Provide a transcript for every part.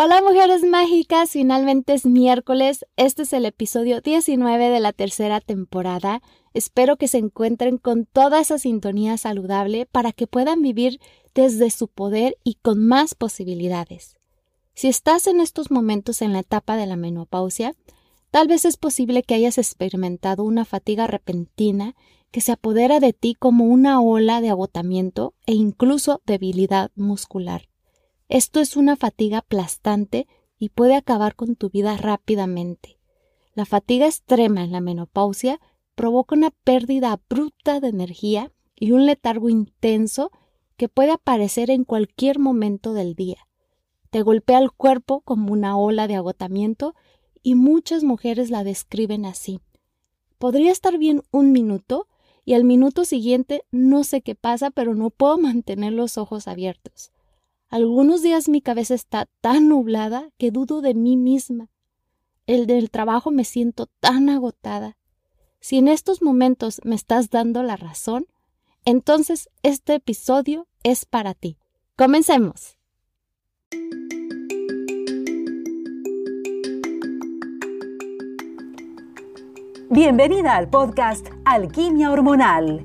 Hola mujeres mágicas, finalmente es miércoles, este es el episodio 19 de la tercera temporada. Espero que se encuentren con toda esa sintonía saludable para que puedan vivir desde su poder y con más posibilidades. Si estás en estos momentos en la etapa de la menopausia, tal vez es posible que hayas experimentado una fatiga repentina que se apodera de ti como una ola de agotamiento e incluso debilidad muscular. Esto es una fatiga aplastante y puede acabar con tu vida rápidamente. La fatiga extrema en la menopausia provoca una pérdida abrupta de energía y un letargo intenso que puede aparecer en cualquier momento del día. Te golpea el cuerpo como una ola de agotamiento y muchas mujeres la describen así. Podría estar bien un minuto y al minuto siguiente no sé qué pasa, pero no puedo mantener los ojos abiertos. Algunos días mi cabeza está tan nublada que dudo de mí misma. El del trabajo me siento tan agotada. Si en estos momentos me estás dando la razón, entonces este episodio es para ti. Comencemos. Bienvenida al podcast Alquimia Hormonal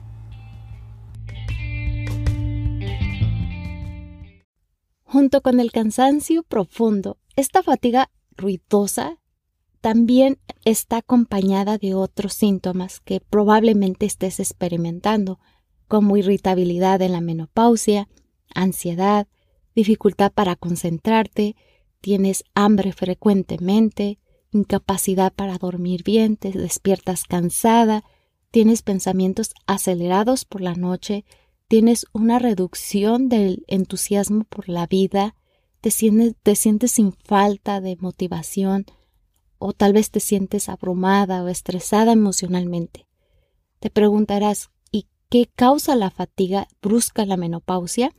Junto con el cansancio profundo, esta fatiga ruidosa también está acompañada de otros síntomas que probablemente estés experimentando, como irritabilidad en la menopausia, ansiedad, dificultad para concentrarte, tienes hambre frecuentemente, incapacidad para dormir bien, te despiertas cansada, tienes pensamientos acelerados por la noche, tienes una reducción del entusiasmo por la vida, te sientes, te sientes sin falta de motivación o tal vez te sientes abrumada o estresada emocionalmente. Te preguntarás, ¿y qué causa la fatiga brusca en la menopausia?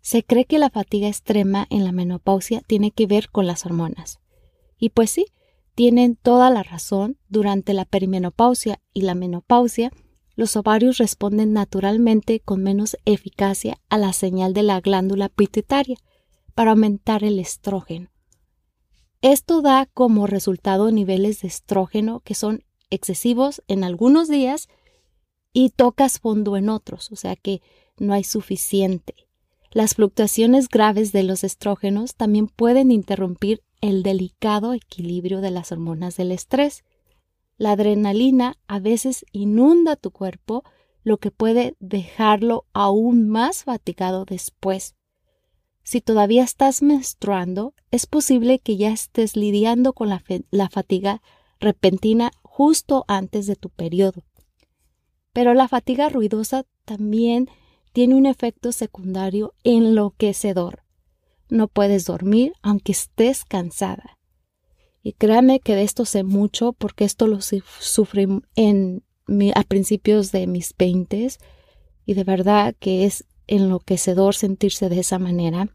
Se cree que la fatiga extrema en la menopausia tiene que ver con las hormonas. Y pues sí, tienen toda la razón. Durante la perimenopausia y la menopausia los ovarios responden naturalmente con menos eficacia a la señal de la glándula pituitaria para aumentar el estrógeno. Esto da como resultado niveles de estrógeno que son excesivos en algunos días y tocas fondo en otros, o sea que no hay suficiente. Las fluctuaciones graves de los estrógenos también pueden interrumpir el delicado equilibrio de las hormonas del estrés la adrenalina a veces inunda tu cuerpo, lo que puede dejarlo aún más fatigado después. Si todavía estás menstruando, es posible que ya estés lidiando con la, fatiga repentina justo antes de tu periodo. Pero la fatiga ruidosa también tiene un efecto secundario enloquecedor. No puedes dormir aunque estés cansada. Y créame que de esto sé mucho porque esto lo sufrí en a principios de mis veintes y de verdad que es enloquecedor sentirse de esa manera.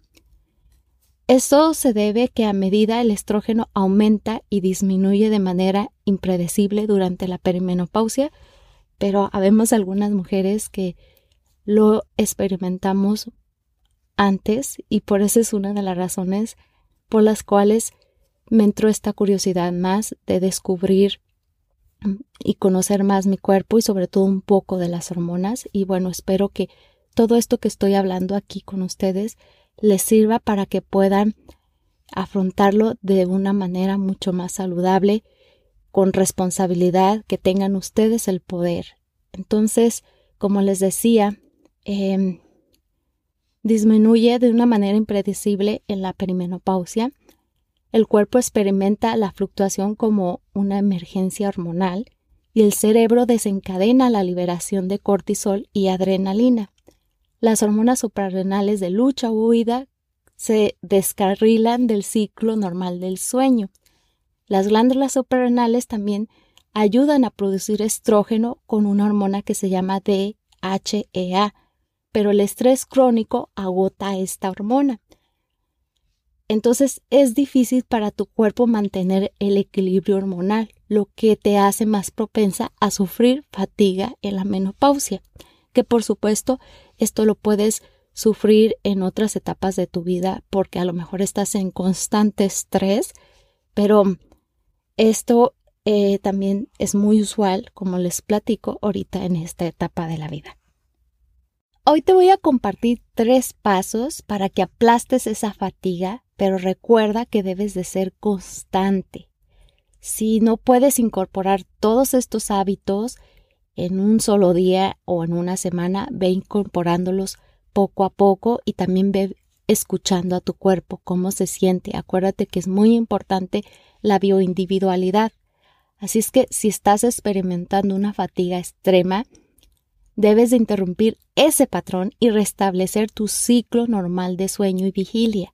Eso se debe que a medida el estrógeno aumenta y disminuye de manera impredecible durante la perimenopausia, pero habemos algunas mujeres que lo experimentamos antes y por eso es una de las razones por las cuales me entró esta curiosidad más de descubrir y conocer más mi cuerpo y sobre todo un poco de las hormonas y bueno, espero que todo esto que estoy hablando aquí con ustedes les sirva para que puedan afrontarlo de una manera mucho más saludable, con responsabilidad, que tengan ustedes el poder. Entonces, como les decía, em, disminuye de una manera impredecible en la perimenopausia el cuerpo experimenta la fluctuación como una emergencia hormonal y el cerebro desencadena la liberación de cortisol y adrenalina. Las hormonas suprarrenales de lucha o huida se descarrilan del ciclo normal del sueño. Las glándulas suprarrenales también ayudan a producir estrógeno con una hormona que se llama DHEA, pero el estrés crónico agota esta hormona. Entonces es difícil para tu cuerpo mantener el equilibrio hormonal, lo que te hace más propensa a sufrir fatiga en la menopausia, que por supuesto esto lo puedes sufrir en otras etapas de tu vida porque a lo mejor estás en constante estrés, pero esto eh, también es muy usual, como les platico ahorita en esta etapa de la vida. Hoy te voy a compartir tres pasos para que aplastes esa fatiga pero recuerda que debes de ser constante. Si no puedes incorporar todos estos hábitos en un solo día o en una semana, ve incorporándolos poco a poco y también ve escuchando a tu cuerpo cómo se siente. Acuérdate que es muy importante la bioindividualidad. Así es que si estás experimentando una fatiga extrema, debes de interrumpir ese patrón y restablecer tu ciclo normal de sueño y vigilia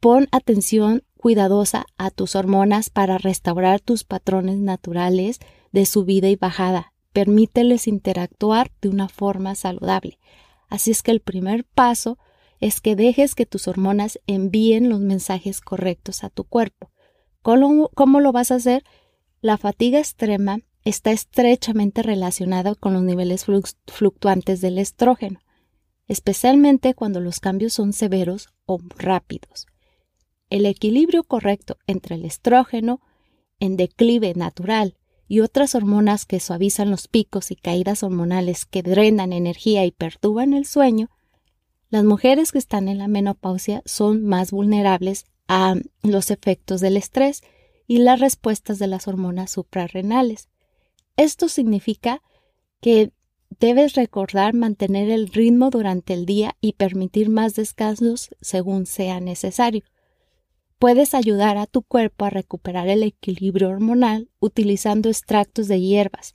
pon atención cuidadosa a tus hormonas para restaurar tus patrones naturales de subida y bajada. Permíteles interactuar de una forma saludable. Así es que el primer paso es que dejes que tus hormonas envíen los mensajes correctos a tu cuerpo. ¿Cómo, cómo lo vas a hacer? La fatiga extrema está estrechamente relacionada con los niveles fluctuantes del estrógeno especialmente cuando los cambios son severos o rápidos. El equilibrio correcto entre el estrógeno en declive natural y otras hormonas que suavizan los picos y caídas hormonales que drenan energía y perturban el sueño, las mujeres que están en la menopausia son más vulnerables a los efectos del estrés y las respuestas de las hormonas suprarrenales. Esto significa que Debes recordar mantener el ritmo durante el día y permitir más descansos según sea necesario. Puedes ayudar a tu cuerpo a recuperar el equilibrio hormonal utilizando extractos de hierbas.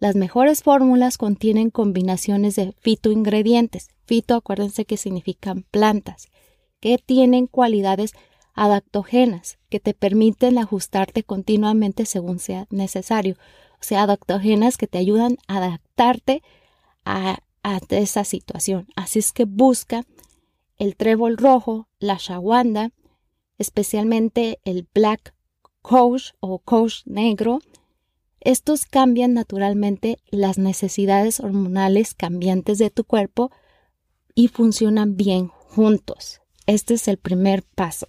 Las mejores fórmulas contienen combinaciones de fitoingredientes. Fito, acuérdense que significan plantas, que tienen cualidades adaptógenas que te permiten ajustarte continuamente según sea necesario o sea, adaptógenas que te ayudan a adaptarte a, esa situación. Así es que busca el trébol rojo, la shawanda, especialmente el black coach o coach negro. Estos cambian naturalmente las necesidades hormonales cambiantes de tu cuerpo y funcionan bien juntos. Este es el primer paso.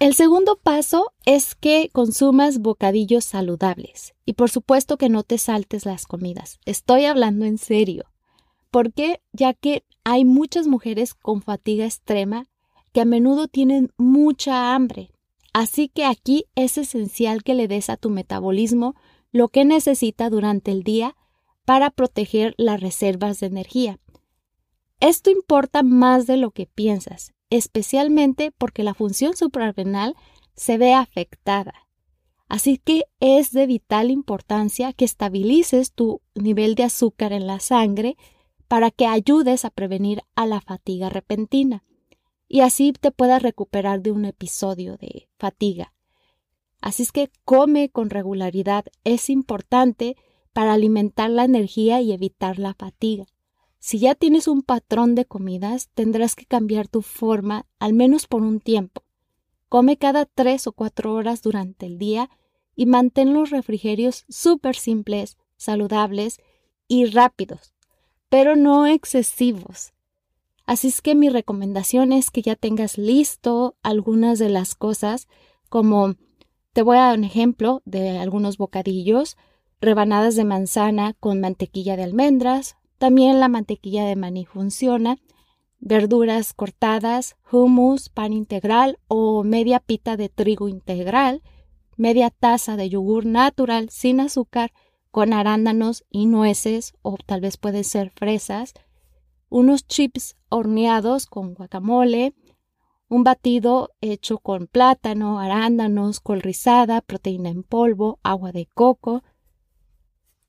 El segundo paso es que consumas bocadillos saludables y por supuesto que no te saltes las comidas. Estoy hablando en serio. ¿Por qué? Ya que hay muchas mujeres con fatiga extrema que a menudo tienen mucha hambre. Así que aquí es esencial que le des a tu metabolismo lo que necesita durante el día para proteger las reservas de energía. Esto importa más de lo que piensas especialmente porque la función suprarrenal se ve afectada. Así que es de vital importancia que estabilices tu nivel de azúcar en la sangre para que ayudes a prevenir a la fatiga repentina y así te puedas recuperar de un episodio de fatiga. Así es que come con regularidad es importante para alimentar la energía y evitar la fatiga. Si ya tienes un patrón de comidas, tendrás que cambiar tu forma al menos por un tiempo. Come cada tres o cuatro horas durante el día y mantén los refrigerios súper simples, saludables y rápidos, pero no excesivos. Así es que mi recomendación es que ya tengas listo algunas de las cosas, como te voy a dar un ejemplo de algunos bocadillos, rebanadas de manzana con mantequilla de almendras, también la mantequilla de maní funciona, verduras cortadas, hummus, pan integral o media pita de trigo integral, media taza de yogur natural sin azúcar con arándanos y nueces o tal vez pueden ser fresas, unos chips horneados con guacamole, un batido hecho con plátano, arándanos, col rizada, proteína en polvo, agua de coco.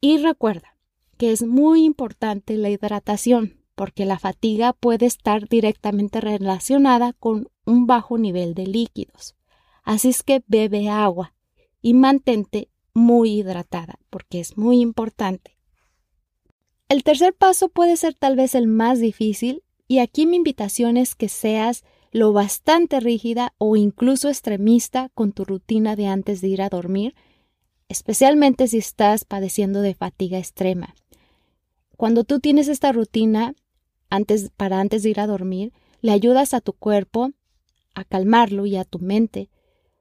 Y recuerda, que es muy importante la hidratación. porque la fatiga puede estar directamente relacionada con un bajo nivel de líquidos. Así es que bebe agua y mantente muy hidratada, porque es muy importante. El tercer paso puede ser tal vez el más difícil y aquí mi invitación es que seas lo bastante rígida o incluso extremista con tu rutina de antes de ir a dormir, especialmente si estás padeciendo de fatiga extrema. Cuando tú tienes esta rutina antes, para antes de ir a dormir, le ayudas a tu cuerpo a calmarlo y a tu mente.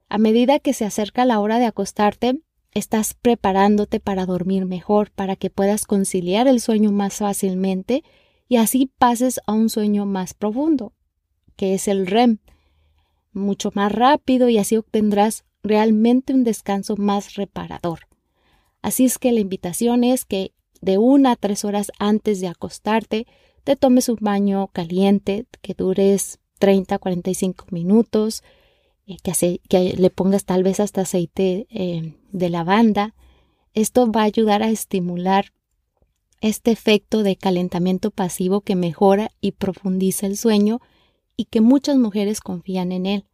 A medida que se acerca la hora de acostarte, estás preparándote para dormir mejor, para que puedas conciliar el sueño más fácilmente y así pases a un sueño más profundo, que es el REM, mucho más rápido y así obtendrás realmente un descanso más reparador. Así es que la invitación es que de una a tres horas antes de acostarte te tomes un baño caliente que dures 30 a 45 minutos, eh, que, que, le pongas tal vez hasta aceite eh, de lavanda. Esto va a ayudar a estimular este efecto de calentamiento pasivo que mejora y profundiza el sueño y que muchas mujeres confían en él.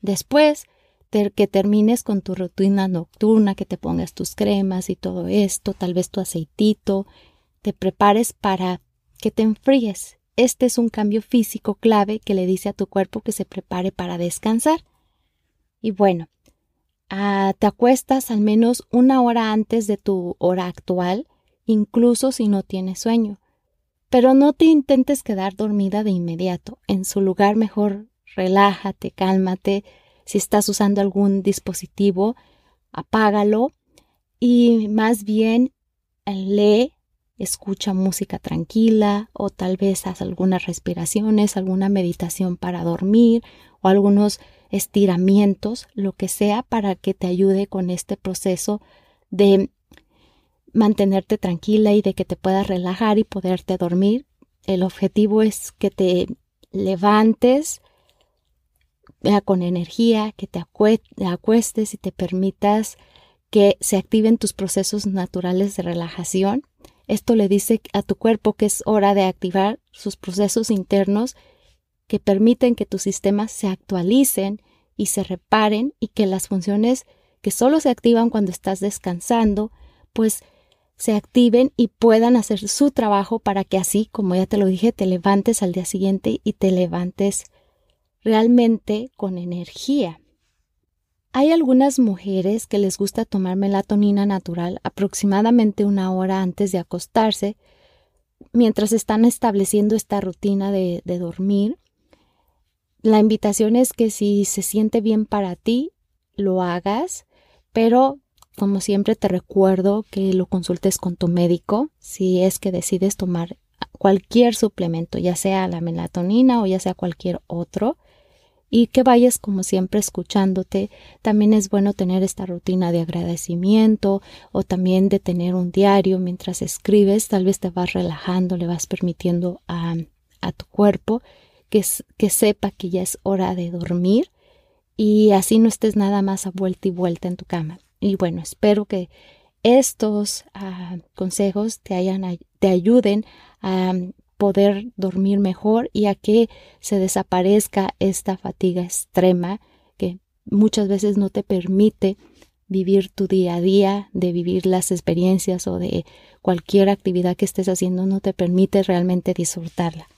Después que termines con tu rutina nocturna, que te pongas tus cremas y todo esto, tal vez tu aceitito, te prepares para que te enfríes. Este es un cambio físico clave que le dice a tu cuerpo que se prepare para descansar. Y bueno, ah, te acuestas al menos una hora antes de tu hora actual, incluso si no tienes sueño. Pero no te intentes quedar dormida de inmediato. En su lugar mejor relájate, cálmate. Si estás usando algún dispositivo, apágalo y más bien eh, lee, escucha música tranquila o tal vez haz algunas respiraciones, alguna meditación para dormir o algunos estiramientos, lo que sea para que te ayude con este proceso de mantenerte tranquila y de que te puedas relajar y poderte dormir. El objetivo es que te levantes con energía, que te acuestes y te permitas que se activen tus procesos naturales de relajación. Esto le dice a tu cuerpo que es hora de activar sus procesos internos que permiten que tus sistemas se actualicen y se reparen y que las funciones que solo se activan cuando estás descansando, pues se activen y puedan hacer su trabajo para que así, como ya te lo dije, te levantes al día siguiente y te levantes realmente con energía. Hay algunas mujeres que les gusta tomar melatonina natural aproximadamente una hora antes de acostarse, mientras están estableciendo esta rutina de, de dormir. La invitación es que si se siente bien para ti, lo hagas, pero como siempre te recuerdo que lo consultes con tu médico si es que decides tomar cualquier suplemento, ya sea la melatonina o ya sea cualquier otro, y que vayas como siempre escuchándote. También es bueno tener esta rutina de agradecimiento o también de tener un diario mientras escribes, tal vez te vas relajando, le vas permitiendo a, a tu cuerpo que, que sepa que ya es hora de dormir y así no estés nada más a vuelta y vuelta en tu cama. Y bueno, espero que estos ah, consejos te, hayan, te ayuden a poder dormir mejor y a que se desaparezca esta fatiga extrema que muchas veces no te permite vivir tu día a día, de vivir las experiencias o de cualquier actividad que estés haciendo, no te permite realmente disfrutarla.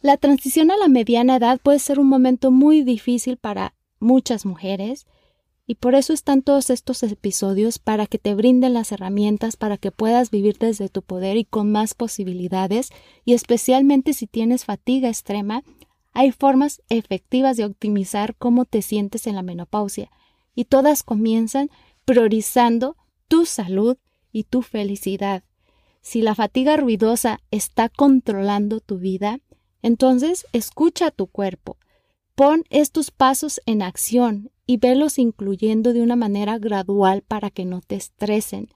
La transición a la mediana edad puede ser un momento muy difícil para muchas mujeres y por eso están todos estos episodios para que te brinden las herramientas para que puedas vivir desde tu poder y con más posibilidades y especialmente si tienes fatiga extrema, hay formas efectivas de optimizar cómo te sientes en la menopausia y todas comienzan priorizando tu salud y tu felicidad. Si la fatiga ruidosa está controlando tu vida, entonces escucha a tu cuerpo. Pon estos pasos en acción y velos incluyendo de una manera gradual para que no te estresen,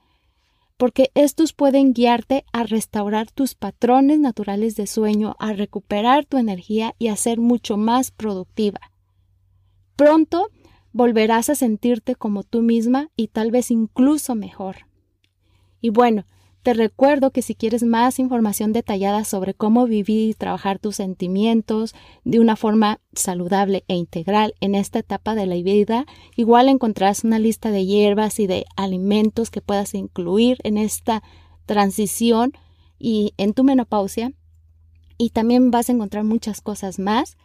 porque estos pueden guiarte a restaurar tus patrones naturales de sueño, a recuperar tu energía y a ser mucho más productiva. Pronto volverás a sentirte como tú misma y tal vez incluso mejor. Y bueno, Te recuerdo que si quieres más información detallada sobre cómo vivir y trabajar tus sentimientos de una forma saludable e integral en esta etapa de la vida, igual encontrarás una lista de hierbas y de alimentos que puedas incluir en esta transición y en tu menopausia. Y también vas a encontrar muchas cosas más.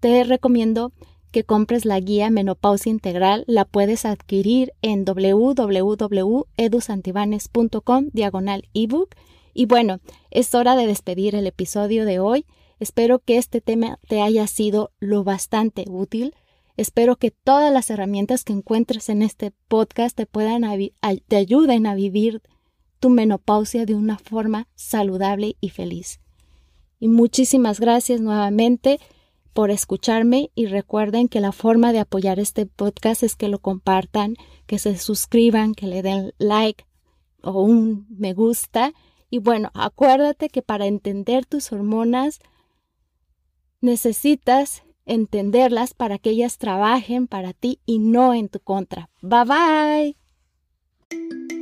Te recomiendo que compres la guía Menopausia Integral, la puedes adquirir en www.edusantibanes.com diagonal ebook. Y bueno, es hora de despedir el episodio de hoy. Espero que este tema te haya sido lo bastante útil. Espero que todas las herramientas que encuentres en este podcast te puedan te ayuden a vivir tu menopausia de una forma saludable y feliz. Y muchísimas gracias nuevamente por escucharme y recuerden que la forma de apoyar este podcast es que lo compartan, que se suscriban, que le den like o un me gusta. Y bueno, acuérdate que para entender tus hormonas necesitas entenderlas para que ellas trabajen para ti y no en tu contra. Bye bye.